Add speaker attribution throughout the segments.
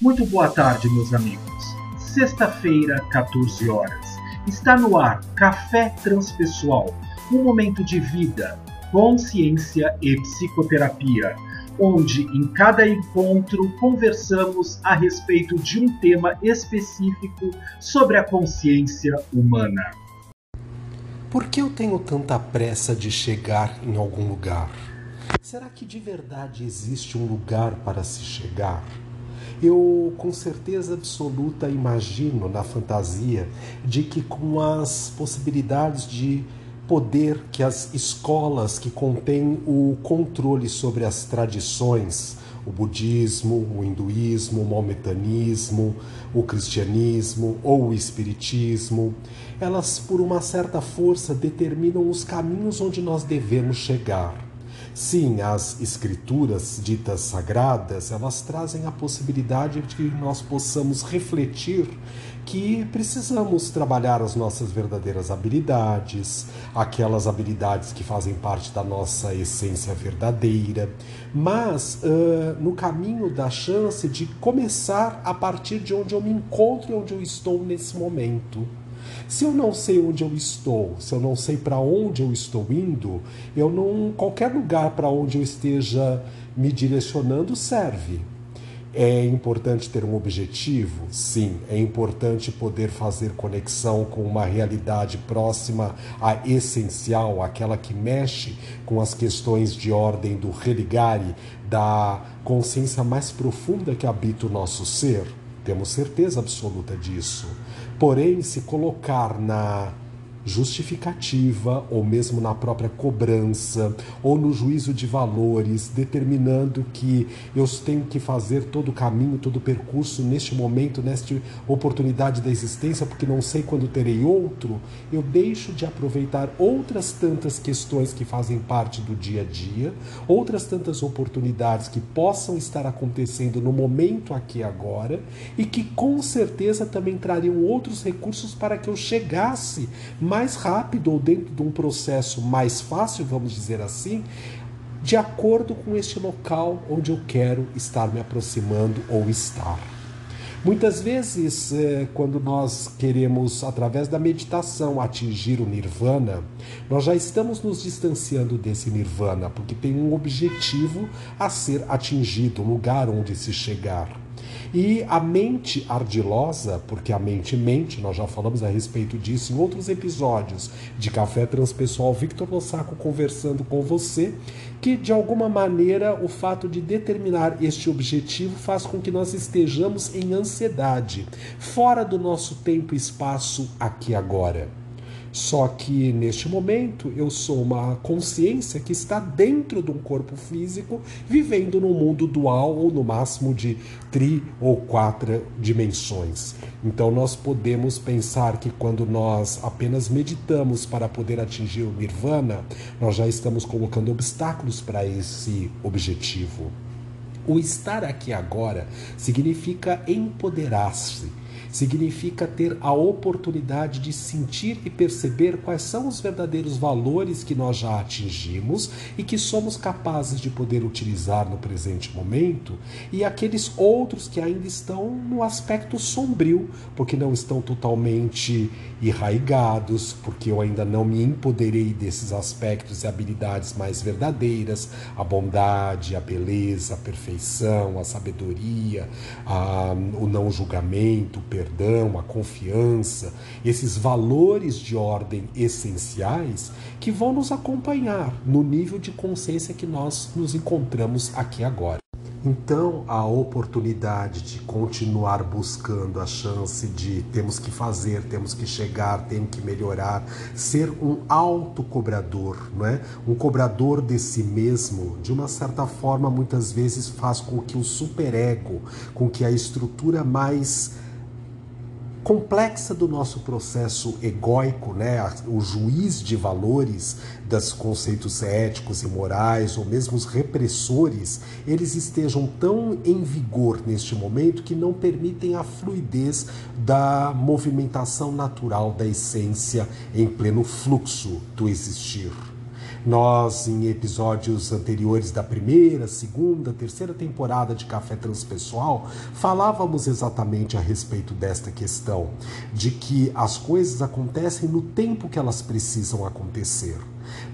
Speaker 1: Muito boa tarde, meus amigos. Sexta-feira, 14 horas. Está no ar Café Transpessoal, um momento de vida, consciência e psicoterapia, onde em cada encontro conversamos a respeito de um tema específico sobre a consciência humana.
Speaker 2: Por que eu tenho tanta pressa de chegar em algum lugar? Será que de verdade existe um lugar para se chegar? Eu com certeza absoluta imagino na fantasia de que com as possibilidades de poder que as escolas que contêm o controle sobre as tradições, o budismo, o hinduísmo, o maometanismo, o cristianismo ou o espiritismo, elas por uma certa força determinam os caminhos onde nós devemos chegar. Sim, as escrituras ditas sagradas, elas trazem a possibilidade de que nós possamos refletir que precisamos trabalhar as nossas verdadeiras habilidades, aquelas habilidades que fazem parte da nossa essência verdadeira, mas uh, no caminho da chance de começar a partir de onde eu me encontro e onde eu estou nesse momento. Se eu não sei onde eu estou, se eu não sei para onde eu estou indo, eu não qualquer lugar para onde eu esteja me direcionando serve. É importante ter um objetivo? Sim. É importante poder fazer conexão com uma realidade próxima à essencial, aquela que mexe com as questões de ordem do religare, da consciência mais profunda que habita o nosso ser? Temos certeza absoluta disso. Porém, se colocar na justificativa ou mesmo na própria cobrança ou no juízo de valores, determinando que eu tenho que fazer todo o caminho, todo o percurso neste momento, nesta oportunidade da existência, porque não sei quando terei outro, eu deixo de aproveitar outras tantas questões que fazem parte do dia a dia, outras tantas oportunidades que possam estar acontecendo no momento aqui agora e que com certeza também trariam outros recursos para que eu chegasse mais rápido ou dentro de um processo mais fácil, vamos dizer assim, de acordo com este local onde eu quero estar me aproximando ou estar. Muitas vezes, é, quando nós queremos, através da meditação, atingir o nirvana, nós já estamos nos distanciando desse nirvana, porque tem um objetivo a ser atingido, um lugar onde se chegar. E a mente ardilosa, porque a mente mente, nós já falamos a respeito disso em outros episódios de Café Transpessoal, Victor Lossaco conversando com você, que de alguma maneira o fato de determinar este objetivo faz com que nós estejamos em ansiedade, fora do nosso tempo e espaço aqui agora. Só que neste momento eu sou uma consciência que está dentro de um corpo físico, vivendo num mundo dual ou no máximo de tri ou quatro dimensões. Então nós podemos pensar que quando nós apenas meditamos para poder atingir o nirvana, nós já estamos colocando obstáculos para esse objetivo. O estar aqui agora significa empoderar-se significa ter a oportunidade de sentir e perceber quais são os verdadeiros valores que nós já atingimos e que somos capazes de poder utilizar no presente momento, e aqueles outros que ainda estão no aspecto sombrio, porque não estão totalmente irraigados, porque eu ainda não me empoderei desses aspectos e habilidades mais verdadeiras, a bondade, a beleza, a perfeição, a sabedoria, a, o não julgamento, o perdão, a confiança, esses valores de ordem essenciais que vão nos acompanhar no nível de consciência que nós nos encontramos aqui agora. Então, a oportunidade de continuar buscando a chance de temos que fazer, temos que chegar, temos que melhorar, ser um autocobrador, não é? Um cobrador de si mesmo, de uma certa forma, muitas vezes faz com que o superego, com que a estrutura mais complexa do nosso processo egóico, né? o juiz de valores dos conceitos éticos e morais, ou mesmo os repressores, eles estejam tão em vigor neste momento que não permitem a fluidez da movimentação natural da essência em pleno fluxo do existir. Nós, em episódios anteriores da primeira, segunda, terceira temporada de Café Transpessoal, falávamos exatamente a respeito desta questão, de que as coisas acontecem no tempo que elas precisam acontecer.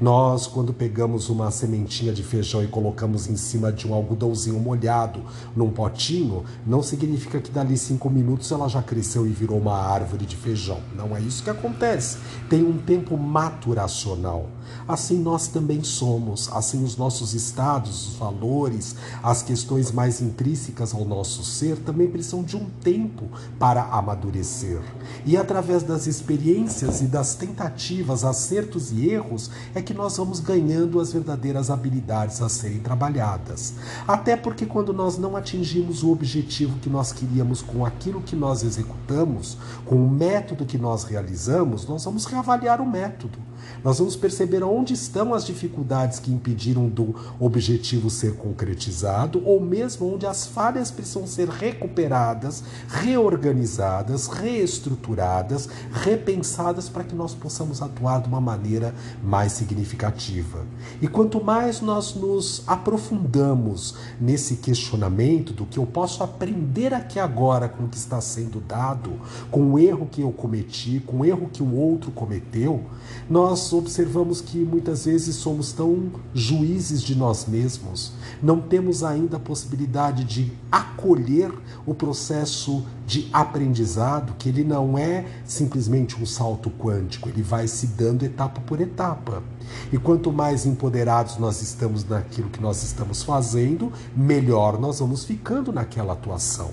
Speaker 2: Nós, quando pegamos uma sementinha de feijão e colocamos em cima de um algodãozinho molhado num potinho, não significa que dali cinco minutos ela já cresceu e virou uma árvore de feijão. Não é isso que acontece. Tem um tempo maturacional. Assim nós também somos, assim os nossos estados, os valores, as questões mais intrínsecas ao nosso ser também precisam de um tempo para amadurecer. E através das experiências e das tentativas, acertos e erros, é que nós vamos ganhando as verdadeiras habilidades a serem trabalhadas. Até porque quando nós não atingimos o objetivo que nós queríamos com aquilo que nós executamos, com o método que nós realizamos, nós vamos reavaliar o método. Nós vamos perceber onde estão as dificuldades que impediram do objetivo ser concretizado, ou mesmo onde as falhas precisam ser recuperadas, reorganizadas, reestruturadas, repensadas para que nós possamos atuar de uma maneira mais significativa. E quanto mais nós nos aprofundamos nesse questionamento do que eu posso aprender aqui agora com o que está sendo dado, com o erro que eu cometi, com o erro que o outro cometeu, nós observamos que muitas vezes somos tão juízes de nós mesmos, não temos ainda a possibilidade de acolher o processo de aprendizado, que ele não é simplesmente um salto quântico, ele vai se dando etapa por etapa. E quanto mais empoderados nós estamos naquilo que nós estamos fazendo, melhor nós vamos ficando naquela atuação.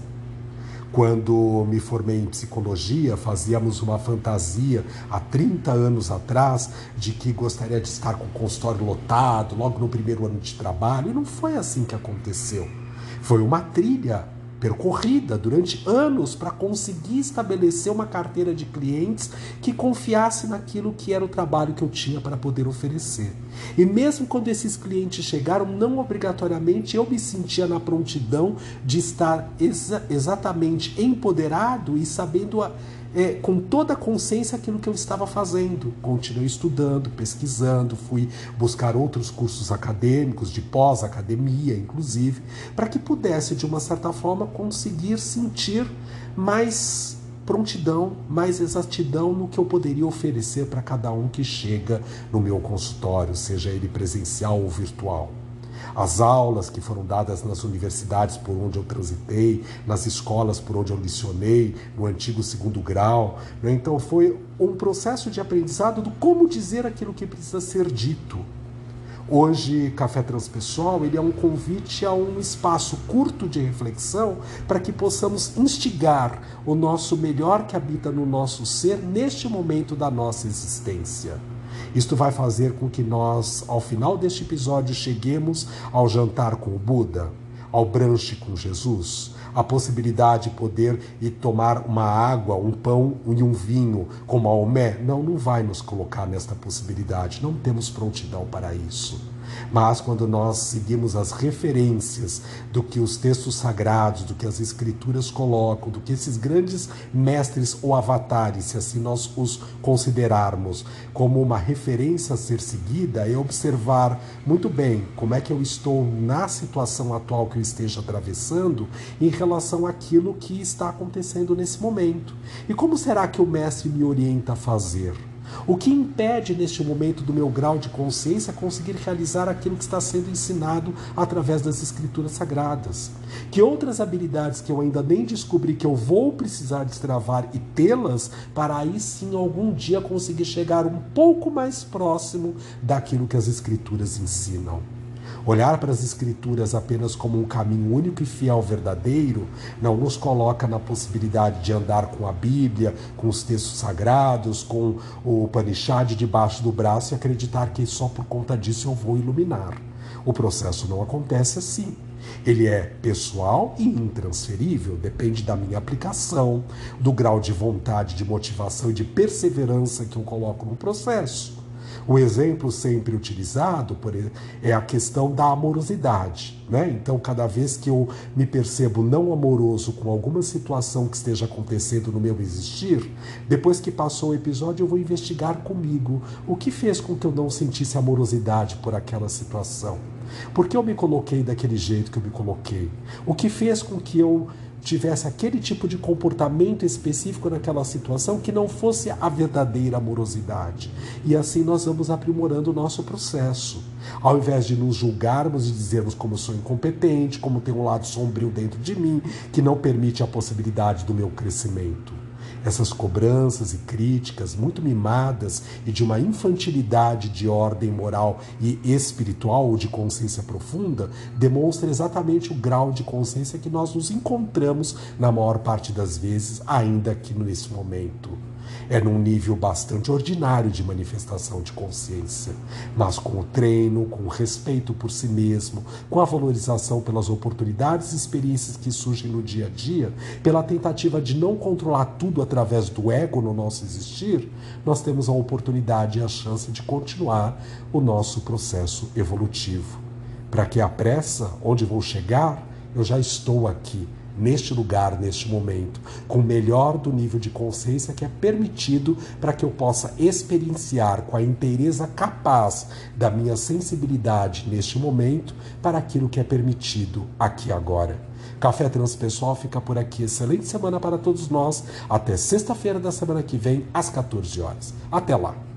Speaker 2: Quando me formei em psicologia, fazíamos uma fantasia há 30 anos atrás de que gostaria de estar com o consultório lotado logo no primeiro ano de trabalho, e não foi assim que aconteceu. Foi uma trilha percorrida durante anos para conseguir estabelecer uma carteira de clientes que confiasse naquilo que era o trabalho que eu tinha para poder oferecer. E mesmo quando esses clientes chegaram, não obrigatoriamente eu me sentia na prontidão de estar exa exatamente empoderado e sabendo a é, com toda a consciência aquilo que eu estava fazendo. Continuei estudando, pesquisando, fui buscar outros cursos acadêmicos, de pós-academia, inclusive, para que pudesse, de uma certa forma, conseguir sentir mais prontidão, mais exatidão no que eu poderia oferecer para cada um que chega no meu consultório, seja ele presencial ou virtual as aulas que foram dadas nas universidades por onde eu transitei, nas escolas por onde eu licionei, no antigo segundo grau. Né? Então foi um processo de aprendizado do como dizer aquilo que precisa ser dito. Hoje, Café Transpessoal ele é um convite a um espaço curto de reflexão para que possamos instigar o nosso melhor que habita no nosso ser neste momento da nossa existência. Isto vai fazer com que nós, ao final deste episódio, cheguemos ao jantar com o Buda, ao branche com Jesus, a possibilidade de poder ir tomar uma água, um pão e um vinho com Maomé. Não, não vai nos colocar nesta possibilidade. Não temos prontidão para isso. Mas quando nós seguimos as referências do que os textos sagrados, do que as escrituras colocam, do que esses grandes mestres ou avatares, se assim nós os considerarmos como uma referência a ser seguida, é observar muito bem como é que eu estou na situação atual que eu esteja atravessando em relação àquilo que está acontecendo nesse momento. E como será que o mestre me orienta a fazer? O que impede neste momento do meu grau de consciência conseguir realizar aquilo que está sendo ensinado através das escrituras sagradas? Que outras habilidades que eu ainda nem descobri que eu vou precisar destravar e tê-las para aí sim algum dia conseguir chegar um pouco mais próximo daquilo que as escrituras ensinam? Olhar para as Escrituras apenas como um caminho único e fiel verdadeiro não nos coloca na possibilidade de andar com a Bíblia, com os textos sagrados, com o Upanishad debaixo do braço e acreditar que só por conta disso eu vou iluminar. O processo não acontece assim. Ele é pessoal e intransferível, depende da minha aplicação, do grau de vontade, de motivação e de perseverança que eu coloco no processo. O exemplo sempre utilizado por, é a questão da amorosidade. Né? Então, cada vez que eu me percebo não amoroso com alguma situação que esteja acontecendo no meu existir, depois que passou o episódio, eu vou investigar comigo o que fez com que eu não sentisse amorosidade por aquela situação. Por que eu me coloquei daquele jeito que eu me coloquei? O que fez com que eu tivesse aquele tipo de comportamento específico naquela situação que não fosse a verdadeira amorosidade. E assim nós vamos aprimorando o nosso processo. Ao invés de nos julgarmos e dizermos como eu sou incompetente, como tem um lado sombrio dentro de mim que não permite a possibilidade do meu crescimento. Essas cobranças e críticas muito mimadas e de uma infantilidade de ordem moral e espiritual ou de consciência profunda demonstram exatamente o grau de consciência que nós nos encontramos na maior parte das vezes, ainda aqui nesse momento. É num nível bastante ordinário de manifestação de consciência, mas com o treino, com o respeito por si mesmo, com a valorização pelas oportunidades e experiências que surgem no dia a dia, pela tentativa de não controlar tudo através do ego no nosso existir, nós temos a oportunidade e a chance de continuar o nosso processo evolutivo. Para que a pressa, onde vou chegar, eu já estou aqui neste lugar, neste momento, com o melhor do nível de consciência que é permitido para que eu possa experienciar com a inteireza capaz da minha sensibilidade neste momento para aquilo que é permitido aqui agora. Café Transpessoal fica por aqui. Excelente semana para todos nós. Até sexta-feira da semana que vem, às 14 horas. Até lá.